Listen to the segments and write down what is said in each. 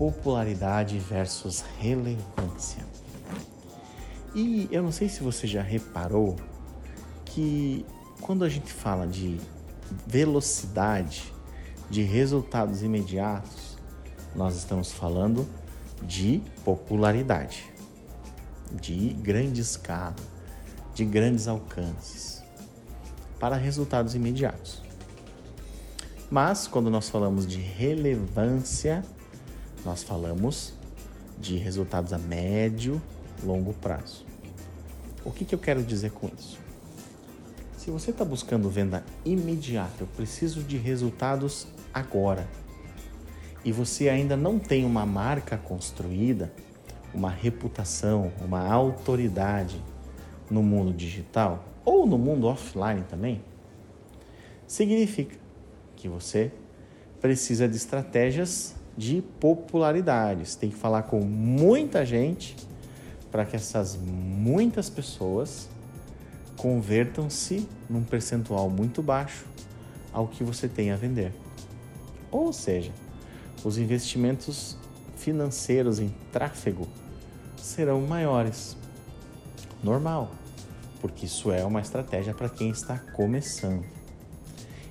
popularidade versus relevância. E eu não sei se você já reparou que quando a gente fala de velocidade, de resultados imediatos, nós estamos falando de popularidade, de grande escala, de grandes alcances, para resultados imediatos. Mas quando nós falamos de relevância, nós falamos de resultados a médio, longo prazo. O que, que eu quero dizer com isso? Se você está buscando venda imediata, eu preciso de resultados agora, e você ainda não tem uma marca construída, uma reputação, uma autoridade no mundo digital ou no mundo offline também, significa que você precisa de estratégias de popularidades. Tem que falar com muita gente para que essas muitas pessoas convertam-se num percentual muito baixo ao que você tem a vender. Ou seja, os investimentos financeiros em tráfego serão maiores. Normal, porque isso é uma estratégia para quem está começando.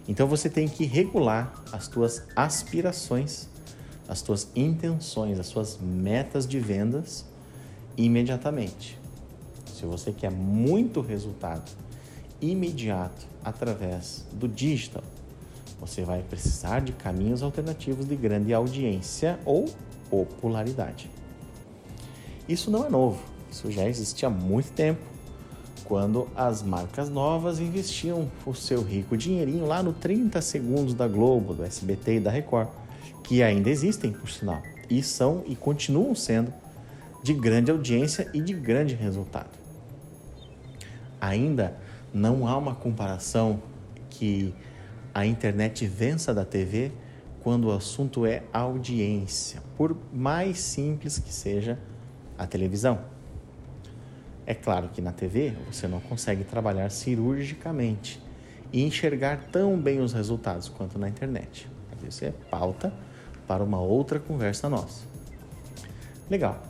Então você tem que regular as tuas aspirações, as tuas intenções, as suas metas de vendas imediatamente. Se você quer muito resultado imediato através do digital, você vai precisar de caminhos alternativos de grande audiência ou popularidade. Isso não é novo, isso já existe há muito tempo quando as marcas novas investiam o seu rico dinheirinho lá no 30 segundos da Globo, do SBT e da Record, que ainda existem, por sinal, e são e continuam sendo de grande audiência e de grande resultado. Ainda não há uma comparação que a internet vença da TV quando o assunto é audiência, por mais simples que seja a televisão. É claro que na TV você não consegue trabalhar cirurgicamente e enxergar tão bem os resultados quanto na internet. Isso é pauta para uma outra conversa nossa. Legal.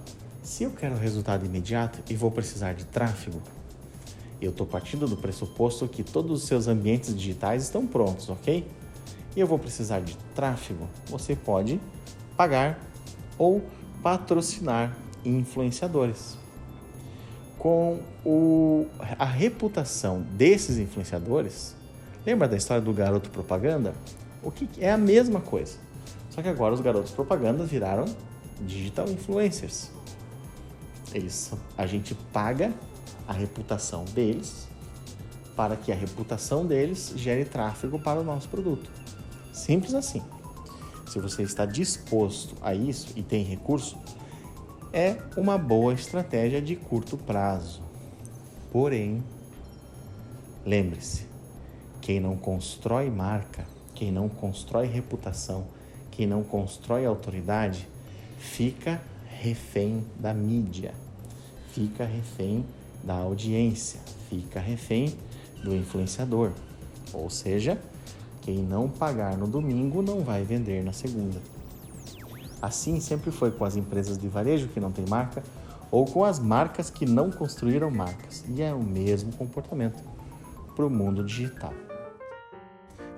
Se eu quero resultado imediato e vou precisar de tráfego, eu estou partindo do pressuposto que todos os seus ambientes digitais estão prontos, ok? E eu vou precisar de tráfego. Você pode pagar ou patrocinar influenciadores com o, a reputação desses influenciadores. Lembra da história do garoto propaganda? O que é a mesma coisa. Só que agora os garotos propaganda viraram digital influencers. Eles, a gente paga a reputação deles para que a reputação deles gere tráfego para o nosso produto. Simples assim. Se você está disposto a isso e tem recurso, é uma boa estratégia de curto prazo. Porém, lembre-se, quem não constrói marca, quem não constrói reputação, quem não constrói autoridade, fica refém da mídia, fica refém da audiência, fica refém do influenciador. Ou seja, quem não pagar no domingo não vai vender na segunda. Assim sempre foi com as empresas de varejo que não têm marca ou com as marcas que não construíram marcas. E é o mesmo comportamento para o mundo digital.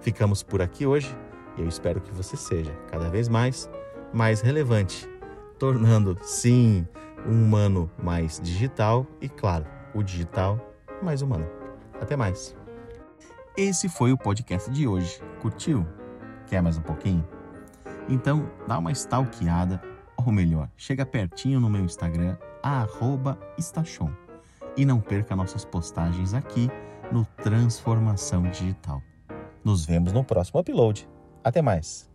Ficamos por aqui hoje eu espero que você seja cada vez mais mais relevante, tornando sim um humano mais digital e claro, o digital mais humano. Até mais. Esse foi o podcast de hoje. Curtiu? Quer mais um pouquinho? Então, dá uma stalkeada, ou melhor, chega pertinho no meu Instagram, @estachon, e não perca nossas postagens aqui no Transformação Digital. Nos vemos no próximo upload. Até mais!